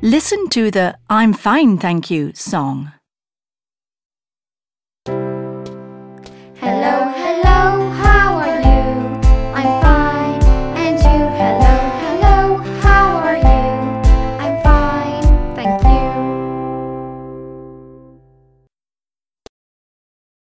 Listen to the I'm fine, thank you song. Hello